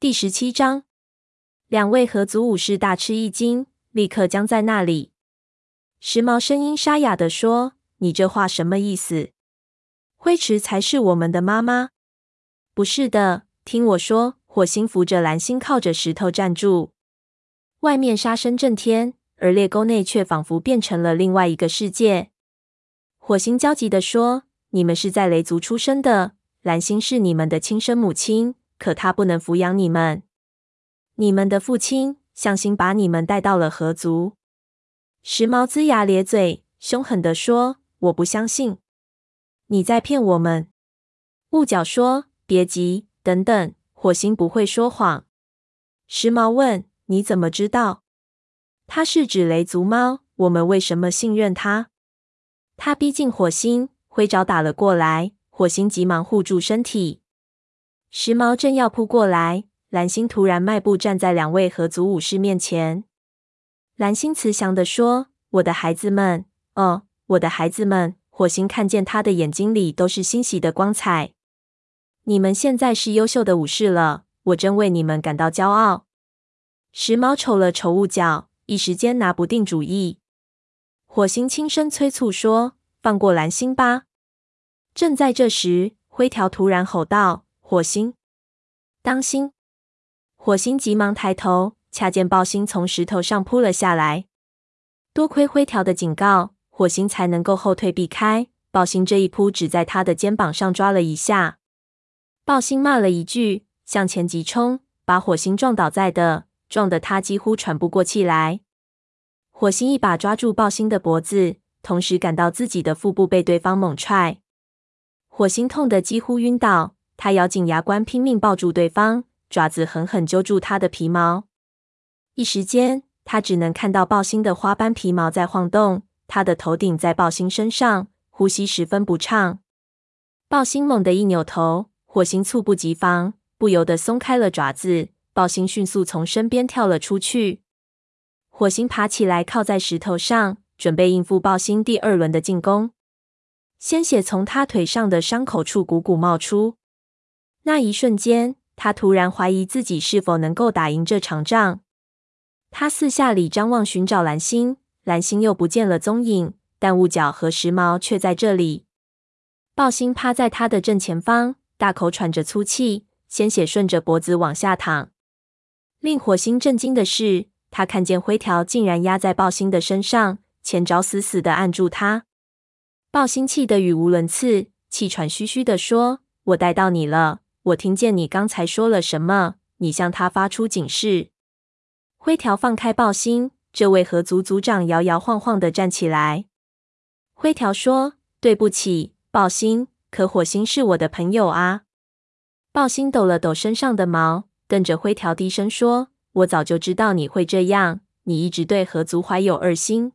第十七章，两位合族武士大吃一惊，立刻僵在那里。时髦声音沙哑地说：“你这话什么意思？灰池才是我们的妈妈。”“不是的，听我说。”火星扶着蓝星，靠着石头站住。外面杀声震天，而裂沟内却仿佛变成了另外一个世界。火星焦急地说：“你们是在雷族出生的，蓝星是你们的亲生母亲。”可他不能抚养你们，你们的父亲向心把你们带到了河族。时髦龇牙咧嘴，凶狠地说：“我不相信，你在骗我们。”雾角说：“别急，等等，火星不会说谎。”时髦问：“你怎么知道？他是指雷族猫？我们为什么信任他？”他逼近火星，挥爪打了过来，火星急忙护住身体。时髦正要扑过来，蓝星突然迈步站在两位合族武士面前。蓝星慈祥地说：“我的孩子们，哦，我的孩子们！”火星看见他的眼睛里都是欣喜的光彩。你们现在是优秀的武士了，我真为你们感到骄傲。时髦瞅了瞅雾角，一时间拿不定主意。火星轻声催促说：“放过蓝星吧！”正在这时，灰条突然吼道。火星，当心！火星急忙抬头，恰见豹星从石头上扑了下来。多亏灰条的警告，火星才能够后退避开。豹星这一扑，只在他的肩膀上抓了一下。豹星骂了一句，向前急冲，把火星撞倒在地，撞得他几乎喘不过气来。火星一把抓住豹星的脖子，同时感到自己的腹部被对方猛踹。火星痛得几乎晕倒。他咬紧牙关，拼命抱住对方，爪子狠狠揪住他的皮毛。一时间，他只能看到豹星的花斑皮毛在晃动，他的头顶在豹星身上，呼吸十分不畅。豹星猛地一扭头，火星猝不及防，不由得松开了爪子。豹星迅速从身边跳了出去。火星爬起来，靠在石头上，准备应付豹星第二轮的进攻。鲜血从他腿上的伤口处汩汩冒出。那一瞬间，他突然怀疑自己是否能够打赢这场仗。他四下里张望，寻找蓝星，蓝星又不见了踪影。但雾角和时髦却在这里。豹星趴在他的正前方，大口喘着粗气，鲜血顺着脖子往下淌。令火星震惊的是，他看见灰条竟然压在豹星的身上，前爪死死地按住他。豹星气得语无伦次，气喘吁吁地说：“我逮到你了。”我听见你刚才说了什么？你向他发出警示。灰条放开爆星，这位合族族长摇摇晃晃的站起来。灰条说：“对不起，爆星，可火星是我的朋友啊。”爆星抖了抖身上的毛，瞪着灰条低声说：“我早就知道你会这样，你一直对合族怀有二心。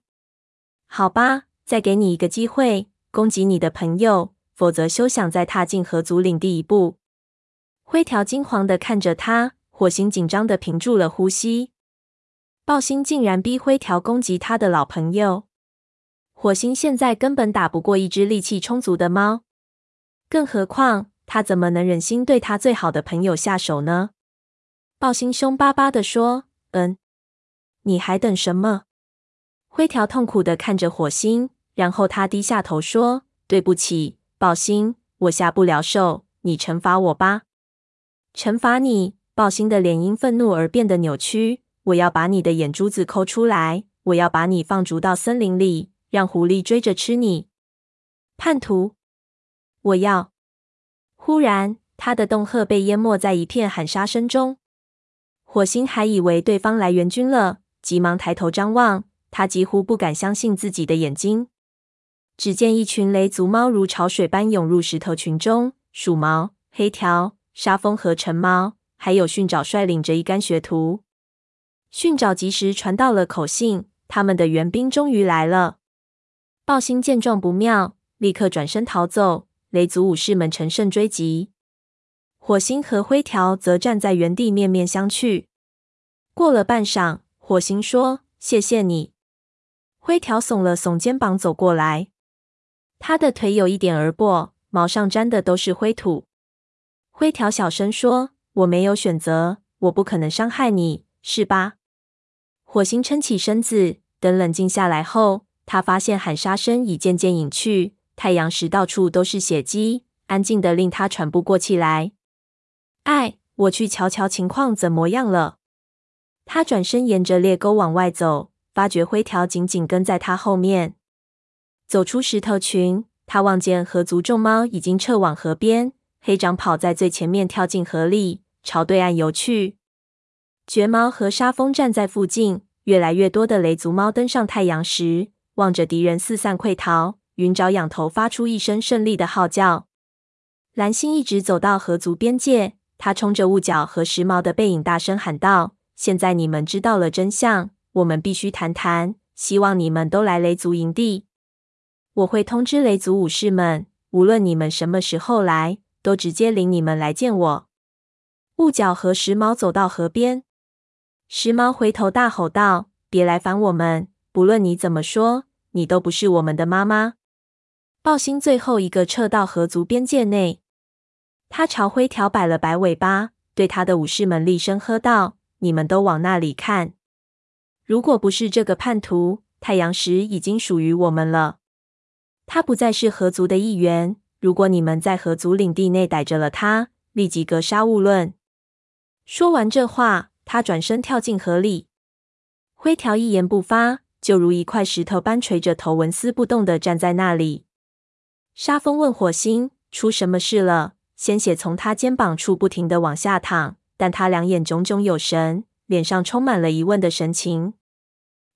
好吧，再给你一个机会，攻击你的朋友，否则休想再踏进合族领地一步。”灰条惊惶的看着他，火星紧张的屏住了呼吸。暴星竟然逼灰条攻击他的老朋友，火星现在根本打不过一只力气充足的猫，更何况他怎么能忍心对他最好的朋友下手呢？暴星凶巴巴的说：“嗯，你还等什么？”灰条痛苦的看着火星，然后他低下头说：“对不起，暴星，我下不了手，你惩罚我吧。”惩罚你！暴星的脸因愤怒而变得扭曲。我要把你的眼珠子抠出来！我要把你放逐到森林里，让狐狸追着吃你！叛徒！我要……忽然，他的恫吓被淹没在一片喊杀声中。火星还以为对方来援军了，急忙抬头张望，他几乎不敢相信自己的眼睛。只见一群雷族猫如潮水般涌入石头群中，鼠毛、黑条。沙风和橙猫，还有训爪率领着一干学徒。训爪及时传到了口信，他们的援兵终于来了。豹星见状不妙，立刻转身逃走。雷族武士们乘胜追击，火星和灰条则站在原地面面相觑。过了半晌，火星说：“谢谢你。”灰条耸了耸肩膀走过来，他的腿有一点儿跛，毛上沾的都是灰土。灰条小声说：“我没有选择，我不可能伤害你，是吧？”火星撑起身子，等冷静下来后，他发现喊杀声已渐渐隐去，太阳石到处都是血迹，安静得令他喘不过气来。哎，我去瞧瞧情况怎么样了。他转身沿着裂沟往外走，发觉灰条紧紧跟在他后面。走出石头群，他望见河族众猫已经撤往河边，黑长跑在最前面，跳进河里，朝对岸游去。绝猫和沙蜂站在附近，越来越多的雷族猫登上太阳石，望着敌人四散溃逃。云爪仰头发出一声胜利的号叫。蓝星一直走到河族边界，他冲着雾角和时髦的背影大声喊道：“现在你们知道了真相，我们必须谈谈。希望你们都来雷族营地。我会通知雷族武士们，无论你们什么时候来，都直接领你们来见我。”雾角和时髦走到河边。时髦回头大吼道：“别来烦我们！不论你怎么说，你都不是我们的妈妈。”豹星最后一个撤到河族边界内，他朝灰条摆了摆尾巴，对他的武士们厉声喝道：“你们都往那里看！如果不是这个叛徒，太阳石已经属于我们了。他不再是河族的一员。如果你们在河族领地内逮着了他，立即格杀勿论。”说完这话。他转身跳进河里，灰条一言不发，就如一块石头般垂着头，纹丝不动地站在那里。沙风问火星：“出什么事了？”鲜血从他肩膀处不停地往下淌，但他两眼炯炯有神，脸上充满了疑问的神情。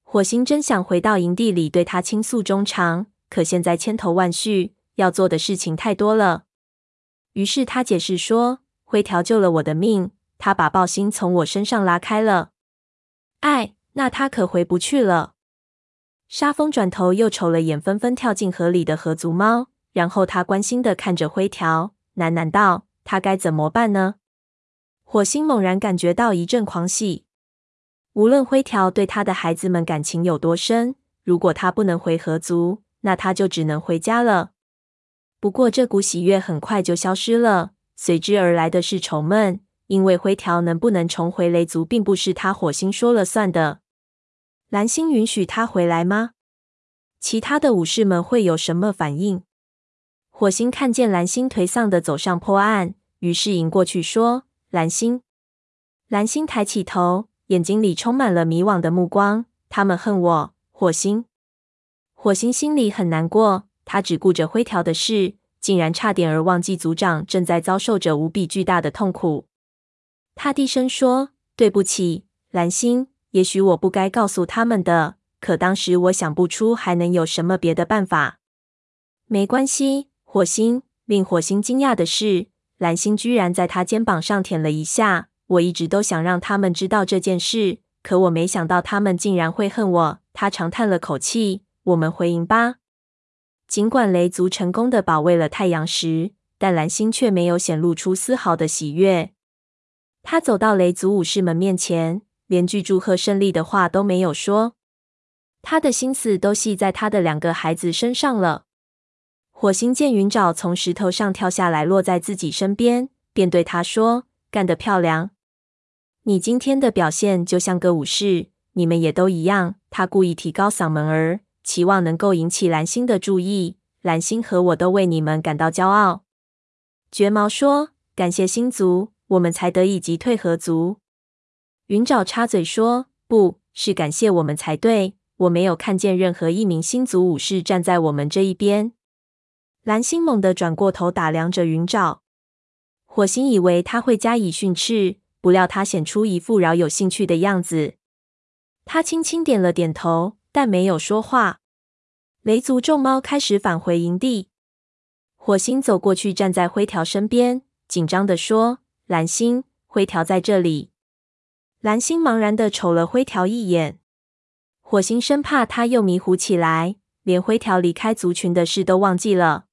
火星真想回到营地里对他倾诉衷肠，可现在千头万绪，要做的事情太多了。于是他解释说：“灰条救了我的命。”他把豹星从我身上拉开了，哎，那他可回不去了。沙风转头又瞅了眼纷纷跳进河里的河族猫，然后他关心地看着灰条，喃喃道：“他该怎么办呢？”火星猛然感觉到一阵狂喜。无论灰条对他的孩子们感情有多深，如果他不能回河族，那他就只能回家了。不过这股喜悦很快就消失了，随之而来的是愁闷。因为灰条能不能重回雷族，并不是他火星说了算的。蓝星允许他回来吗？其他的武士们会有什么反应？火星看见蓝星颓丧的走上坡岸，于是迎过去说：“蓝星。”蓝星抬起头，眼睛里充满了迷惘的目光。他们恨我，火星。火星心里很难过，他只顾着灰条的事，竟然差点儿忘记族长正在遭受着无比巨大的痛苦。他低声说：“对不起，蓝星。也许我不该告诉他们的，可当时我想不出还能有什么别的办法。”没关系，火星。令火星惊讶的是，蓝星居然在他肩膀上舔了一下。我一直都想让他们知道这件事，可我没想到他们竟然会恨我。他长叹了口气：“我们回营吧。”尽管雷族成功的保卫了太阳石，但蓝星却没有显露出丝毫的喜悦。他走到雷族武士们面前，连句祝贺胜利的话都没有说。他的心思都系在他的两个孩子身上了。火星见云爪从石头上跳下来，落在自己身边，便对他说：“干得漂亮！你今天的表现就像个武士，你们也都一样。”他故意提高嗓门儿，期望能够引起蓝星的注意。蓝星和我都为你们感到骄傲。绝毛说：“感谢星族。”我们才得以击退河族。云爪插嘴说：“不是感谢我们才对，我没有看见任何一名星族武士站在我们这一边。”蓝星猛地转过头打量着云爪，火星以为他会加以训斥，不料他显出一副饶有兴趣的样子。他轻轻点了点头，但没有说话。雷族众猫开始返回营地，火星走过去，站在灰条身边，紧张地说。蓝星，灰条在这里。蓝星茫然的瞅了灰条一眼，火星生怕他又迷糊起来，连灰条离开族群的事都忘记了。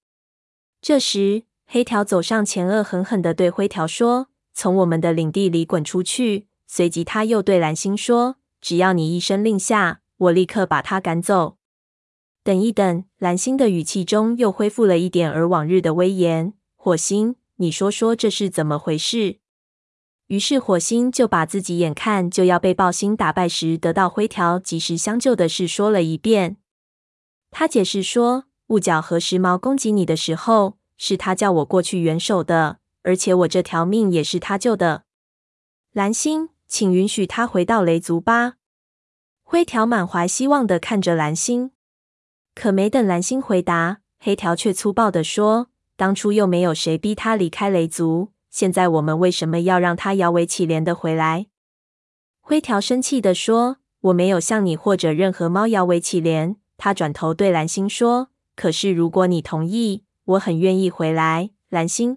这时，黑条走上前，恶狠狠地对灰条说：“从我们的领地里滚出去！”随即，他又对蓝星说：“只要你一声令下，我立刻把他赶走。”等一等，蓝星的语气中又恢复了一点儿往日的威严。火星。你说说这是怎么回事？于是火星就把自己眼看就要被暴星打败时得到灰条及时相救的事说了一遍。他解释说，雾角和时髦攻击你的时候，是他叫我过去援手的，而且我这条命也是他救的。蓝星，请允许他回到雷族吧。灰条满怀希望的看着蓝星，可没等蓝星回答，黑条却粗暴地说：“当初又没有谁逼他离开雷族。”现在我们为什么要让他摇尾乞怜的回来？灰条生气地说：“我没有向你或者任何猫摇尾乞怜。”他转头对蓝星说：“可是如果你同意，我很愿意回来。”蓝星，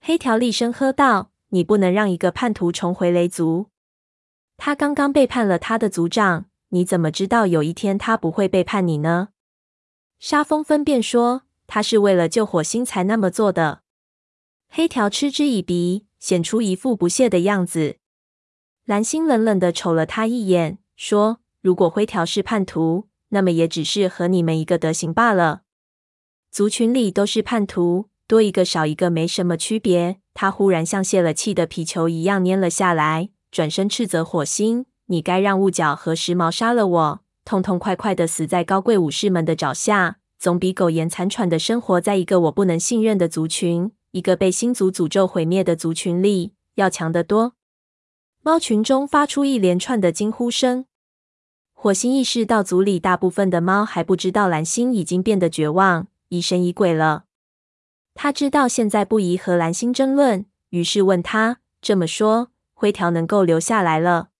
黑条厉声喝道：“你不能让一个叛徒重回雷族！他刚刚背叛了他的族长，你怎么知道有一天他不会背叛你呢？”沙风分辨说：“他是为了救火星才那么做的。”黑条嗤之以鼻，显出一副不屑的样子。蓝星冷冷地瞅了他一眼，说：“如果灰条是叛徒，那么也只是和你们一个德行罢了。族群里都是叛徒，多一个少一个没什么区别。”他忽然像泄了气的皮球一样蔫了下来，转身斥责火星：“你该让雾角和时髦杀了我，痛痛快快的死在高贵武士们的爪下，总比苟延残喘的生活在一个我不能信任的族群。”一个被星族诅咒毁灭的族群里，要强得多。猫群中发出一连串的惊呼声。火星意识到族里大部分的猫还不知道蓝星已经变得绝望、疑神疑鬼了。他知道现在不宜和蓝星争论，于是问他：“这么说，灰条能够留下来了？”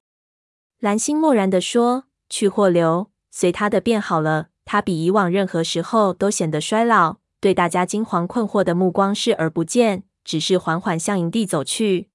蓝星漠然地说：“去或留，随他的便好了。”他比以往任何时候都显得衰老。对大家惊惶困惑的目光视而不见，只是缓缓向营地走去。